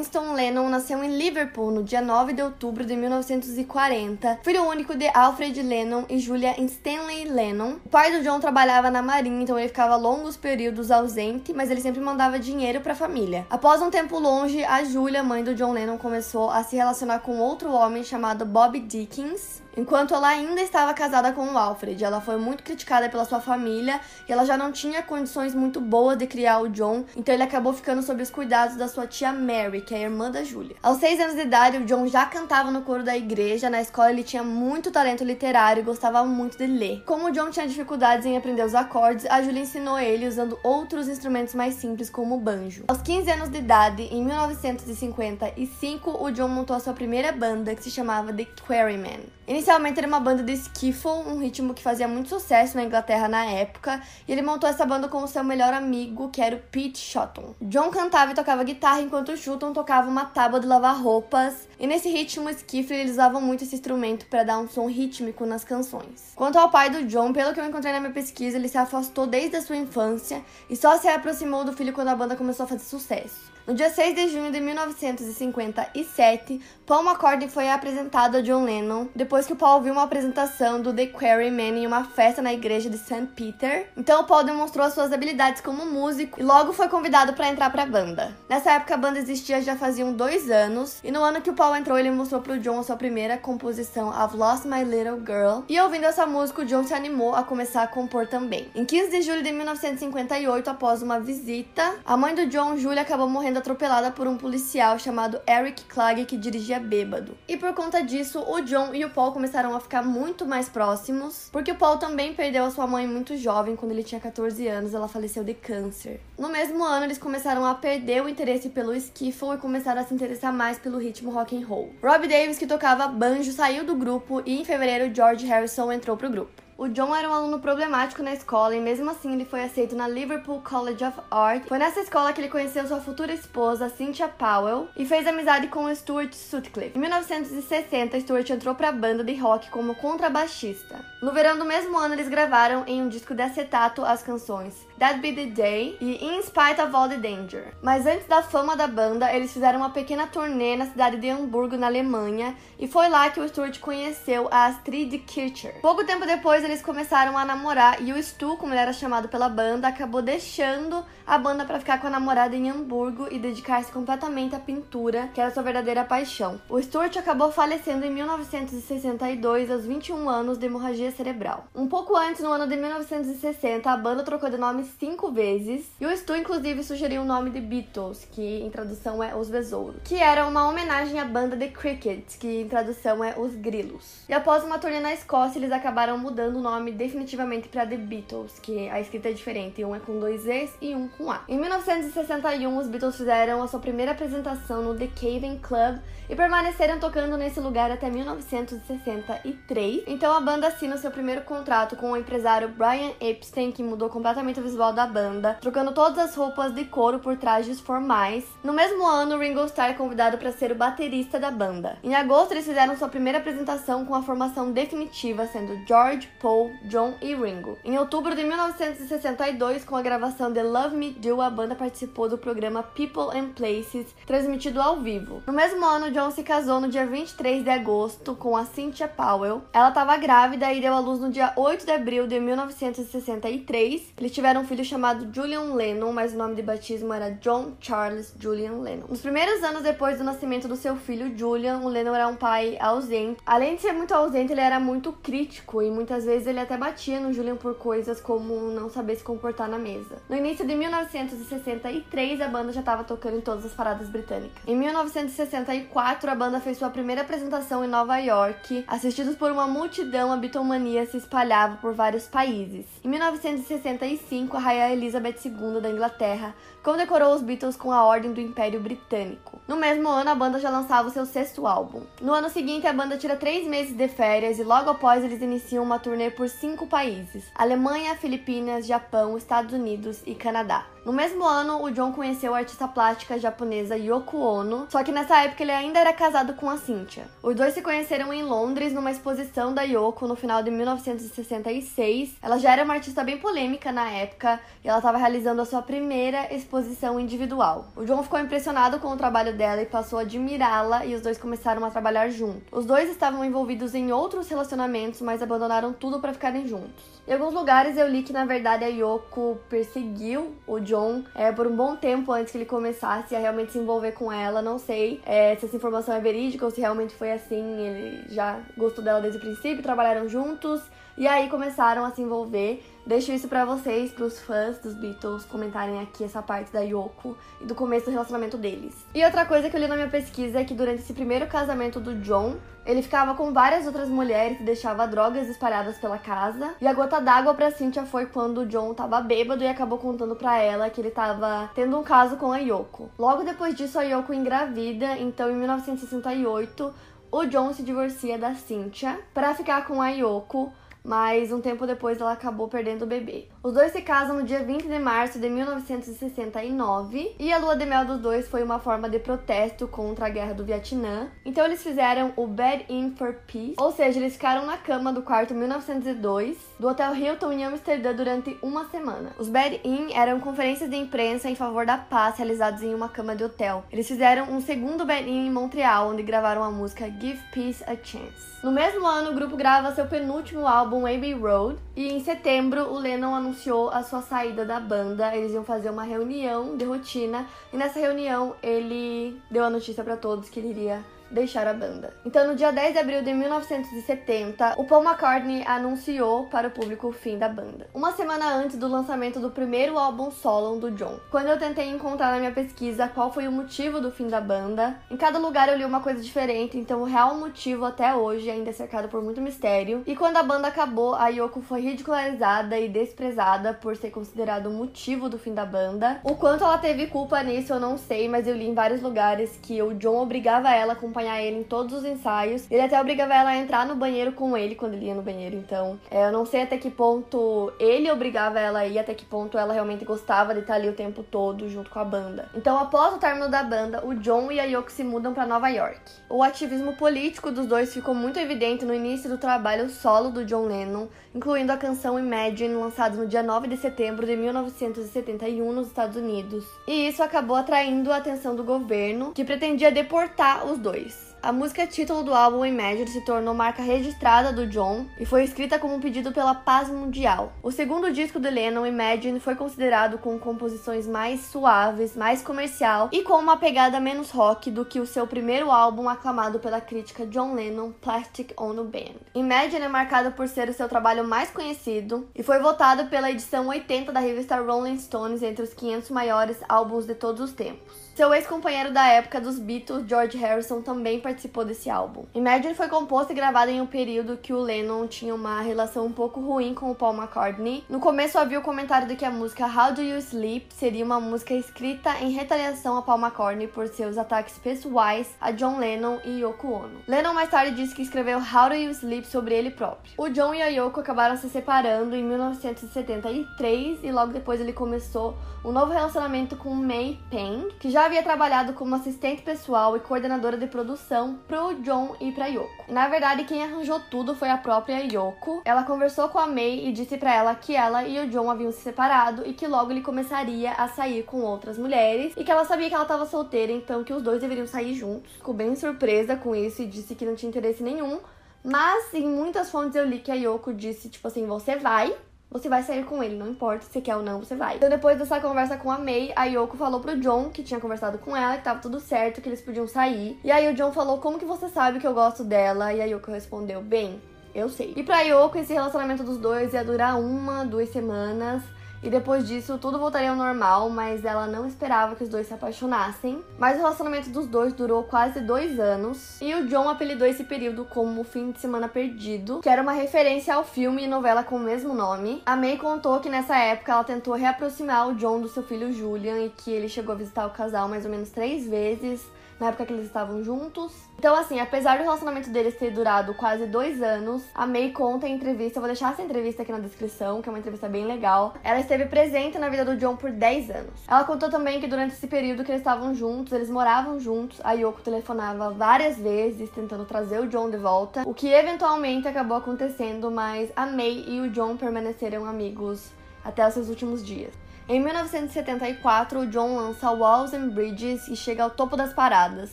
Winston Lennon nasceu em Liverpool no dia 9 de outubro de 1940, filho único de Alfred Lennon e Julia Stanley Lennon. O pai do John trabalhava na marinha, então ele ficava longos períodos ausente, mas ele sempre mandava dinheiro para a família. Após um tempo longe, a Julia, mãe do John Lennon, começou a se relacionar com outro homem chamado Bob Dickens, Enquanto ela ainda estava casada com o Alfred, ela foi muito criticada pela sua família e ela já não tinha condições muito boas de criar o John, então ele acabou ficando sob os cuidados da sua tia Mary, que é a irmã da Julia. Aos seis anos de idade, o John já cantava no coro da igreja, na escola ele tinha muito talento literário e gostava muito de ler. Como o John tinha dificuldades em aprender os acordes, a Julia ensinou ele usando outros instrumentos mais simples, como o banjo. Aos 15 anos de idade, em 1955, o John montou a sua primeira banda, que se chamava The Quarrymen. Inicialmente era uma banda de skiffle, um ritmo que fazia muito sucesso na Inglaterra na época, e ele montou essa banda com o seu melhor amigo, que era o Pete Shotton. John cantava e tocava guitarra enquanto o Shotton tocava uma tábua de lavar roupas, e nesse ritmo skiffle eles usavam muito esse instrumento para dar um som rítmico nas canções. Quanto ao pai do John, pelo que eu encontrei na minha pesquisa, ele se afastou desde a sua infância e só se aproximou do filho quando a banda começou a fazer sucesso. No dia 6 de junho de 1957, Paul McCartney foi apresentado a John Lennon depois que o Paul viu uma apresentação do The Quarrymen em uma festa na igreja de St. Peter. Então o Paul demonstrou suas habilidades como músico e logo foi convidado para entrar para a banda. Nessa época a banda existia já faziam dois anos e no ano que o Paul entrou ele mostrou para o John sua primeira composição I've Lost My Little Girl e ouvindo essa música o John se animou a começar a compor também. Em 15 de julho de 1958, após uma visita, a mãe do John, Julia, acabou morrendo atropelada por um policial chamado Eric Clagg que dirigia bêbado. E por conta disso, o John e o Paul começaram a ficar muito mais próximos, porque o Paul também perdeu a sua mãe muito jovem, quando ele tinha 14 anos, ela faleceu de câncer. No mesmo ano, eles começaram a perder o interesse pelo skiffle começaram a se interessar mais pelo ritmo rock and roll. Rob Davis, que tocava banjo, saiu do grupo e em fevereiro George Harrison entrou pro grupo. O John era um aluno problemático na escola e mesmo assim ele foi aceito na Liverpool College of Art. Foi nessa escola que ele conheceu sua futura esposa, Cynthia Powell, e fez amizade com Stuart Sutcliffe. Em 1960, Stuart entrou para a banda de rock como contrabaixista. No verão do mesmo ano, eles gravaram em um disco de acetato as canções That Be the Day e In Spite of All the Danger. Mas antes da fama da banda, eles fizeram uma pequena turnê na cidade de Hamburgo, na Alemanha, e foi lá que o Stuart conheceu a Astrid Kircher. Pouco tempo depois, eles começaram a namorar e o Stu, como ele era chamado pela banda, acabou deixando a banda para ficar com a namorada em Hamburgo e dedicar-se completamente à pintura, que era sua verdadeira paixão. O Stuart acabou falecendo em 1962 aos 21 anos de hemorragia cerebral. Um pouco antes, no ano de 1960, a banda trocou de nome cinco vezes e o Stu inclusive sugeriu o nome de Beatles, que em tradução é Os Besouros, que era uma homenagem à banda The Crickets, que em tradução é Os Grilos. E após uma turnê na Escócia, eles acabaram mudando o nome definitivamente para The Beatles, que a escrita é diferente, um é com dois E's e um com A. Em 1961, os Beatles fizeram a sua primeira apresentação no The Cavern Club e permaneceram tocando nesse lugar até 1963. Então a banda assina seu primeiro contrato com o empresário Brian Epstein, que mudou completamente o visual da banda, trocando todas as roupas de couro por trajes formais. No mesmo ano, Ringo Starr é convidado para ser o baterista da banda. Em agosto, eles fizeram sua primeira apresentação com a formação definitiva, sendo George, Paul, John e Ringo. Em outubro de 1962, com a gravação de Love Me Do, a banda participou do programa People and Places, transmitido ao vivo. No mesmo ano, John se casou no dia 23 de agosto com a Cynthia Powell. Ela estava grávida e deu à luz no dia 8 de abril de 1963. Eles tiveram um filho chamado Julian Lennon, mas o nome de batismo era John Charles Julian Lennon. Nos primeiros anos depois do nascimento do seu filho Julian, o Lennon era um pai ausente. Além de ser muito ausente, ele era muito crítico e muitas vezes ele até batia no Julian por coisas como não saber se comportar na mesa. No início de 1963, a banda já estava tocando em todas as paradas britânicas. Em 1964, a banda fez sua primeira apresentação em Nova York. Assistidos por uma multidão, a Beatlemania se espalhava por vários países. Em 1965, 1905, a rainha Elizabeth II da Inglaterra condecorou os Beatles com a Ordem do Império Britânico. No mesmo ano, a banda já lançava o seu sexto álbum. No ano seguinte, a banda tira três meses de férias e logo após eles iniciam uma turnê por cinco países: Alemanha, Filipinas, Japão, Estados Unidos e Canadá. No mesmo ano, o John conheceu a artista plástica japonesa Yoko Ono, só que nessa época ele ainda era casado com a Cynthia. Os dois se conheceram em Londres numa exposição da Yoko no final de 1966. Ela já era uma artista bem polêmica na época e ela estava realizando a sua primeira exposição individual. O John ficou impressionado com o trabalho dela e passou a admirá-la e os dois começaram a trabalhar juntos. Os dois estavam envolvidos em outros relacionamentos, mas abandonaram tudo para ficarem juntos. Em alguns lugares eu li que na verdade a Yoko perseguiu o John é, por um bom tempo antes que ele começasse a realmente se envolver com ela. Não sei é, se essa informação é verídica ou se realmente foi assim. Ele já gostou dela desde o princípio, trabalharam juntos e aí começaram a se envolver. Deixo isso para vocês, pros fãs dos Beatles, comentarem aqui essa parte da Yoko e do começo do relacionamento deles. E outra coisa que eu li na minha pesquisa é que durante esse primeiro casamento do John, ele ficava com várias outras mulheres e deixava drogas espalhadas pela casa. E a gota d'água pra Cynthia foi quando o John tava bêbado e acabou contando pra ela que ele tava tendo um caso com a Yoko. Logo depois disso, a Yoko engravida, então em 1968, o John se divorcia da Cynthia para ficar com a Yoko mas um tempo depois ela acabou perdendo o bebê. Os dois se casam no dia 20 de março de 1969 e a lua de mel dos dois foi uma forma de protesto contra a guerra do Vietnã. Então eles fizeram o Bed In for Peace, ou seja, eles ficaram na cama do quarto 1902 do Hotel Hilton em Amsterdã durante uma semana. Os Bed In eram conferências de imprensa em favor da paz realizadas em uma cama de hotel. Eles fizeram um segundo Bed In em Montreal, onde gravaram a música Give Peace a Chance. No mesmo ano, o grupo grava seu penúltimo álbum Abbey Road e em setembro o Lennon anunciou a sua saída da banda. Eles iam fazer uma reunião de rotina e nessa reunião ele deu a notícia para todos que ele iria deixar a banda. Então, no dia 10 de abril de 1970, o Paul McCartney anunciou para o público o fim da banda. Uma semana antes do lançamento do primeiro álbum solo do John. Quando eu tentei encontrar na minha pesquisa qual foi o motivo do fim da banda, em cada lugar eu li uma coisa diferente, então o real motivo até hoje ainda é cercado por muito mistério. E quando a banda acabou, a Yoko foi ridicularizada e desprezada por ser considerado o motivo do fim da banda. O quanto ela teve culpa nisso eu não sei, mas eu li em vários lugares que o John obrigava ela a acompanhar ele em todos os ensaios. Ele até obrigava ela a entrar no banheiro com ele quando ele ia no banheiro. Então, é, eu não sei até que ponto ele obrigava ela a ir, até que ponto ela realmente gostava de estar ali o tempo todo junto com a banda. Então, após o término da banda, o John e a Yoko se mudam para Nova York. O ativismo político dos dois ficou muito evidente no início do trabalho solo do John Lennon, incluindo a canção Imagine, lançada no dia 9 de setembro de 1971 nos Estados Unidos. E isso acabou atraindo a atenção do governo, que pretendia deportar os dois. です。A música título do álbum Imagine se tornou marca registrada do John e foi escrita como um pedido pela paz mundial. O segundo disco de Lennon, Imagine, foi considerado com composições mais suaves, mais comercial e com uma pegada menos rock do que o seu primeiro álbum aclamado pela crítica John Lennon, Plastic Ono Band. Imagine é marcado por ser o seu trabalho mais conhecido e foi votado pela edição 80 da revista Rolling Stones entre os 500 maiores álbuns de todos os tempos. Seu ex-companheiro da época dos Beatles, George Harrison, também participou desse álbum. Imagine foi composto e gravado em um período que o Lennon tinha uma relação um pouco ruim com o Paul McCartney. No começo havia o comentário de que a música How Do You Sleep seria uma música escrita em retaliação a Paul McCartney por seus ataques pessoais a John Lennon e Yoko Ono. Lennon mais tarde disse que escreveu How Do You Sleep sobre ele próprio. O John e a Yoko acabaram se separando em 1973 e logo depois ele começou um novo relacionamento com May Peng, que já havia trabalhado como assistente pessoal e coordenadora de produção pro John e pra Yoko. Na verdade, quem arranjou tudo foi a própria Yoko. Ela conversou com a May e disse para ela que ela e o John haviam se separado e que logo ele começaria a sair com outras mulheres e que ela sabia que ela estava solteira, então que os dois deveriam sair juntos. Ficou bem surpresa com isso e disse que não tinha interesse nenhum. Mas em muitas fontes eu li que a Yoko disse, tipo assim, você vai, você vai sair com ele, não importa se quer ou não, você vai. Então, depois dessa conversa com a May, a Yoko falou pro John, que tinha conversado com ela, que tava tudo certo, que eles podiam sair. E aí o John falou: Como que você sabe que eu gosto dela? E a Yoko respondeu: Bem, eu sei. E pra Yoko, esse relacionamento dos dois ia durar uma, duas semanas. E depois disso, tudo voltaria ao normal, mas ela não esperava que os dois se apaixonassem. Mas o relacionamento dos dois durou quase dois anos. E o John apelidou esse período como Fim de Semana Perdido, que era uma referência ao filme e novela com o mesmo nome. A May contou que nessa época ela tentou reaproximar o John do seu filho Julian e que ele chegou a visitar o casal mais ou menos três vezes na época que eles estavam juntos. Então, assim, apesar do relacionamento deles ter durado quase dois anos, a May conta em entrevista, eu vou deixar essa entrevista aqui na descrição, que é uma entrevista bem legal. Ela esteve presente na vida do John por 10 anos. Ela contou também que durante esse período que eles estavam juntos, eles moravam juntos, a Yoko telefonava várias vezes tentando trazer o John de volta, o que eventualmente acabou acontecendo, mas a May e o John permaneceram amigos até os seus últimos dias. Em 1974, o John lança Walls and Bridges e chega ao topo das paradas.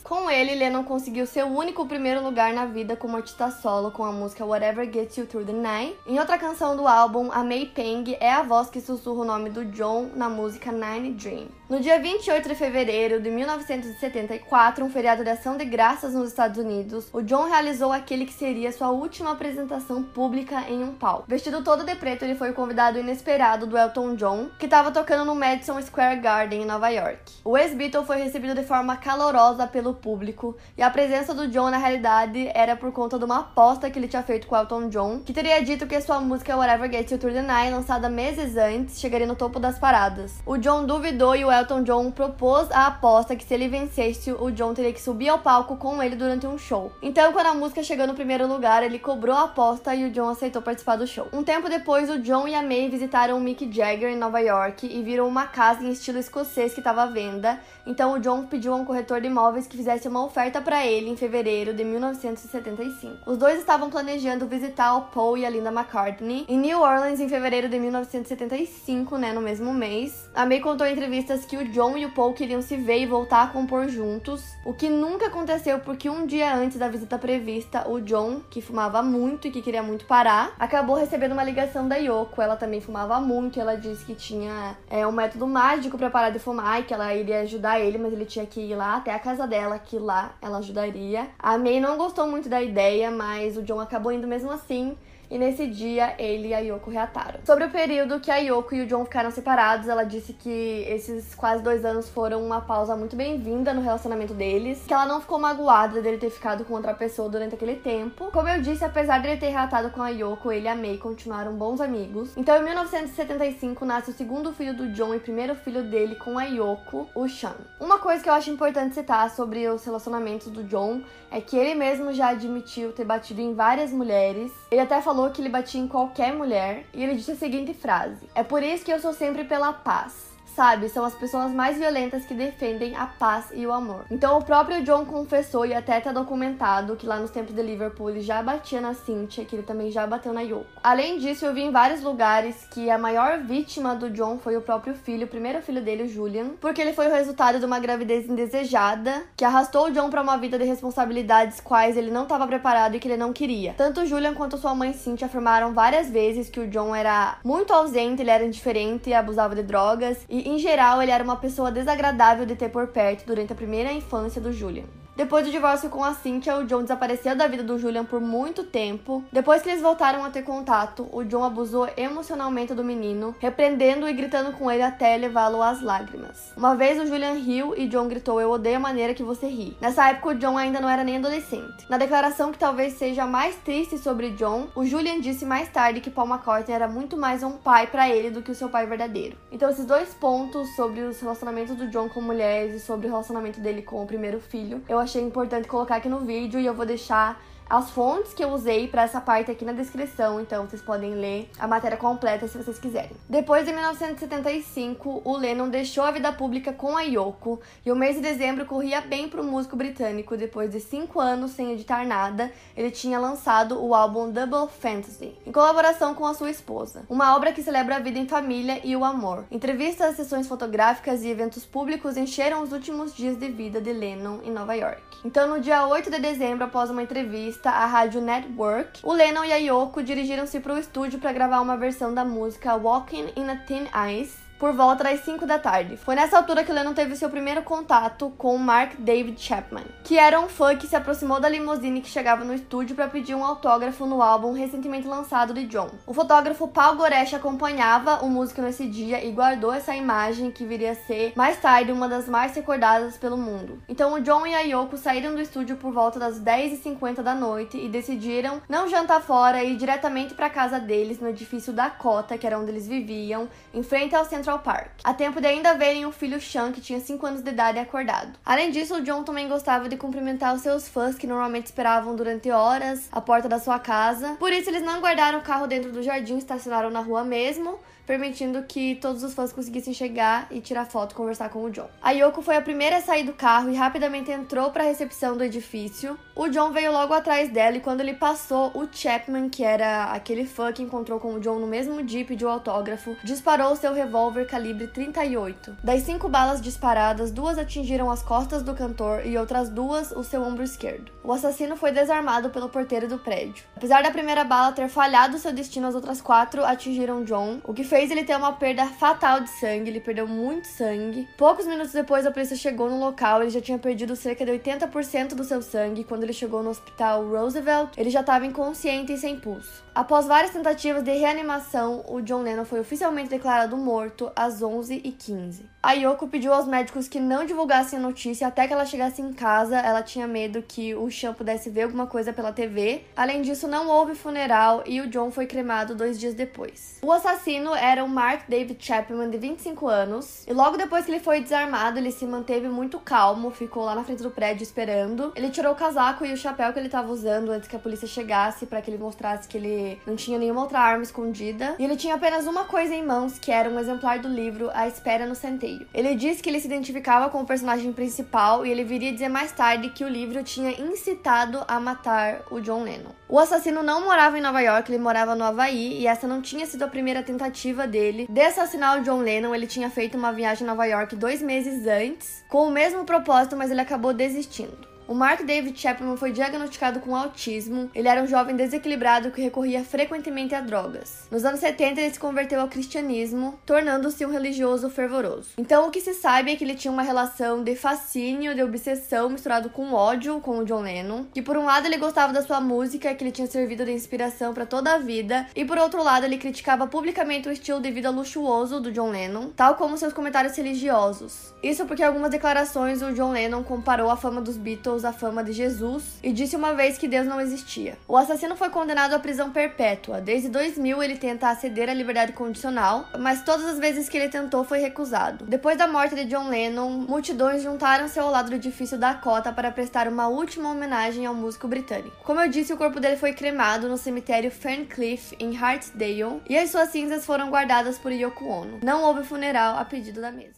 Com ele, Lennon conseguiu seu único primeiro lugar na vida como artista solo com a música Whatever Gets You Through the Night. Em outra canção do álbum, a May Peng é a voz que sussurra o nome do John na música Nine Dream. No dia 28 de fevereiro de 1974, um feriado de ação de graças nos Estados Unidos, o John realizou aquele que seria sua última apresentação pública em um palco. Vestido todo de preto, ele foi o convidado inesperado do Elton John, que estava tocando no Madison Square Garden, em Nova York. O ex-Beatle foi recebido de forma calorosa pelo público, e a presença do John na realidade era por conta de uma aposta que ele tinha feito com Elton John, que teria dito que sua música Whatever Gets You Through the Night, lançada meses antes, chegaria no topo das paradas. O John duvidou e o Elton John propôs a aposta que se ele vencesse, o John teria que subir ao palco com ele durante um show. Então, quando a música chegou no primeiro lugar, ele cobrou a aposta e o John aceitou participar do show. Um tempo depois, o John e a May visitaram o Mick Jagger em Nova York e viram uma casa em estilo escocês que estava à venda. Então o John pediu a um corretor de imóveis que fizesse uma oferta para ele em fevereiro de 1975. Os dois estavam planejando visitar o Paul e a Linda McCartney em New Orleans em fevereiro de 1975, né, no mesmo mês. A May contou em entrevistas que o John e o Paul queriam se ver e voltar a compor juntos, o que nunca aconteceu porque um dia antes da visita prevista, o John, que fumava muito e que queria muito parar, acabou recebendo uma ligação da Yoko. Ela também fumava muito ela disse que tinha é, um método mágico para parar de fumar e que ela iria ajudar ele, mas ele tinha que ir lá até a casa dela, que lá ela ajudaria. A May não gostou muito da ideia, mas o John acabou indo mesmo assim e nesse dia ele e a Yoko reataram. Sobre o período que a Yoko e o John ficaram separados, ela disse que esses quase dois anos foram uma pausa muito bem-vinda no relacionamento deles, que ela não ficou magoada dele ter ficado com outra pessoa durante aquele tempo. Como eu disse, apesar dele ter reatado com a Yoko, ele e a May continuaram bons amigos. Então, em 1975, nasce o segundo filho do John e primeiro filho dele com a Yoko, o Sean. Uma coisa que eu acho importante citar sobre os relacionamentos do John é que ele mesmo já admitiu ter batido em várias mulheres. Ele até falou falou que ele batia em qualquer mulher e ele disse a seguinte frase: É por isso que eu sou sempre pela paz sabe, são as pessoas mais violentas que defendem a paz e o amor. Então o próprio John confessou e até tá documentado que lá nos tempos de Liverpool ele já batia na Cynthia, que ele também já bateu na Yoko. Além disso, eu vi em vários lugares que a maior vítima do John foi o próprio filho, o primeiro filho dele, o Julian, porque ele foi o resultado de uma gravidez indesejada que arrastou o John para uma vida de responsabilidades quais ele não estava preparado e que ele não queria. Tanto Julian quanto sua mãe Cynthia afirmaram várias vezes que o John era muito ausente, ele era indiferente abusava de drogas e em geral, ele era uma pessoa desagradável de ter por perto durante a primeira infância do Julian. Depois do divórcio com a Cynthia, o John desapareceu da vida do Julian por muito tempo. Depois que eles voltaram a ter contato, o John abusou emocionalmente do menino, repreendendo e gritando com ele até levá-lo às lágrimas. Uma vez o Julian riu e John gritou: Eu odeio a maneira que você ri. Nessa época, o John ainda não era nem adolescente. Na declaração que talvez seja mais triste sobre John, o Julian disse mais tarde que Paul McCartney era muito mais um pai para ele do que o seu pai verdadeiro. Então, esses dois pontos sobre os relacionamentos do John com mulheres e sobre o relacionamento dele com o primeiro filho, eu achei importante colocar aqui no vídeo e eu vou deixar as fontes que eu usei para essa parte aqui na descrição, então vocês podem ler a matéria completa se vocês quiserem. Depois de 1975, o Lennon deixou a vida pública com a Yoko e o mês de dezembro corria bem para o músico britânico. Depois de cinco anos sem editar nada, ele tinha lançado o álbum Double Fantasy, em colaboração com a sua esposa. Uma obra que celebra a vida em família e o amor. Entrevistas, sessões fotográficas e eventos públicos encheram os últimos dias de vida de Lennon em Nova York. Então, no dia 8 de dezembro, após uma entrevista, entrevista à rádio Network, o Lennon e a Yoko dirigiram-se para o estúdio para gravar uma versão da música Walking in a Thin Ice por volta das 5 da tarde. Foi nessa altura que Lennon teve seu primeiro contato com Mark David Chapman, que era um fã que se aproximou da limusine que chegava no estúdio para pedir um autógrafo no álbum recentemente lançado de John. O fotógrafo Paul Goresh acompanhava o músico nesse dia e guardou essa imagem que viria a ser mais tarde uma das mais recordadas pelo mundo. Então o John e a Yoko saíram do estúdio por volta das 10h50 da noite e decidiram não jantar fora e ir diretamente para casa deles no edifício Dakota, que era onde eles viviam, em frente ao centro Central Park, a tempo de ainda verem o filho Sean, que tinha 5 anos de idade, acordado. Além disso, o John também gostava de cumprimentar os seus fãs que normalmente esperavam durante horas à porta da sua casa. Por isso, eles não guardaram o carro dentro do jardim, estacionaram na rua mesmo permitindo que todos os fãs conseguissem chegar e tirar foto e conversar com o John. A Yoko foi a primeira a sair do carro e rapidamente entrou para a recepção do edifício. O John veio logo atrás dela e quando ele passou, o Chapman, que era aquele fã que encontrou com o John no mesmo jeep de autógrafo, disparou seu revólver calibre 38. Das cinco balas disparadas, duas atingiram as costas do cantor e outras duas o seu ombro esquerdo. O assassino foi desarmado pelo porteiro do prédio. Apesar da primeira bala ter falhado seu destino, as outras quatro atingiram John, o que fez ele ter uma perda fatal de sangue, ele perdeu muito sangue. Poucos minutos depois, a polícia chegou no local, ele já tinha perdido cerca de 80% do seu sangue. Quando ele chegou no hospital Roosevelt, ele já estava inconsciente e sem pulso. Após várias tentativas de reanimação, o John Lennon foi oficialmente declarado morto às 11h15. A Yoko pediu aos médicos que não divulgassem a notícia até que ela chegasse em casa. Ela tinha medo que o Sean pudesse ver alguma coisa pela TV. Além disso, não houve funeral e o John foi cremado dois dias depois. O assassino era o Mark David Chapman, de 25 anos. E logo depois que ele foi desarmado, ele se manteve muito calmo, ficou lá na frente do prédio esperando. Ele tirou o casaco e o chapéu que ele estava usando antes que a polícia chegasse para que ele mostrasse que ele não tinha nenhuma outra arma escondida. E ele tinha apenas uma coisa em mãos, que era um exemplar do livro A Espera no Centeio. Ele disse que ele se identificava com o personagem principal e ele viria dizer mais tarde que o livro tinha incitado a matar o John Lennon. O assassino não morava em Nova York, ele morava no Havaí e essa não tinha sido a primeira tentativa dele de assassinar o John Lennon. Ele tinha feito uma viagem a Nova York dois meses antes, com o mesmo propósito, mas ele acabou desistindo. O Mark David Chapman foi diagnosticado com autismo. Ele era um jovem desequilibrado que recorria frequentemente a drogas. Nos anos 70, ele se converteu ao cristianismo, tornando-se um religioso fervoroso. Então, o que se sabe é que ele tinha uma relação de fascínio, de obsessão misturado com ódio com o John Lennon. Que por um lado ele gostava da sua música, que ele tinha servido de inspiração para toda a vida, e por outro lado ele criticava publicamente o estilo de vida luxuoso do John Lennon, tal como seus comentários religiosos. Isso porque algumas declarações o John Lennon comparou a fama dos Beatles Deus a fama de Jesus e disse uma vez que Deus não existia. O assassino foi condenado à prisão perpétua. Desde 2000 ele tenta aceder à liberdade condicional, mas todas as vezes que ele tentou foi recusado. Depois da morte de John Lennon, multidões juntaram-se ao lado do edifício Dakota para prestar uma última homenagem ao músico britânico. Como eu disse, o corpo dele foi cremado no cemitério Ferncliff em Hartsdale e as suas cinzas foram guardadas por Yoko Ono. Não houve funeral a pedido da mesma.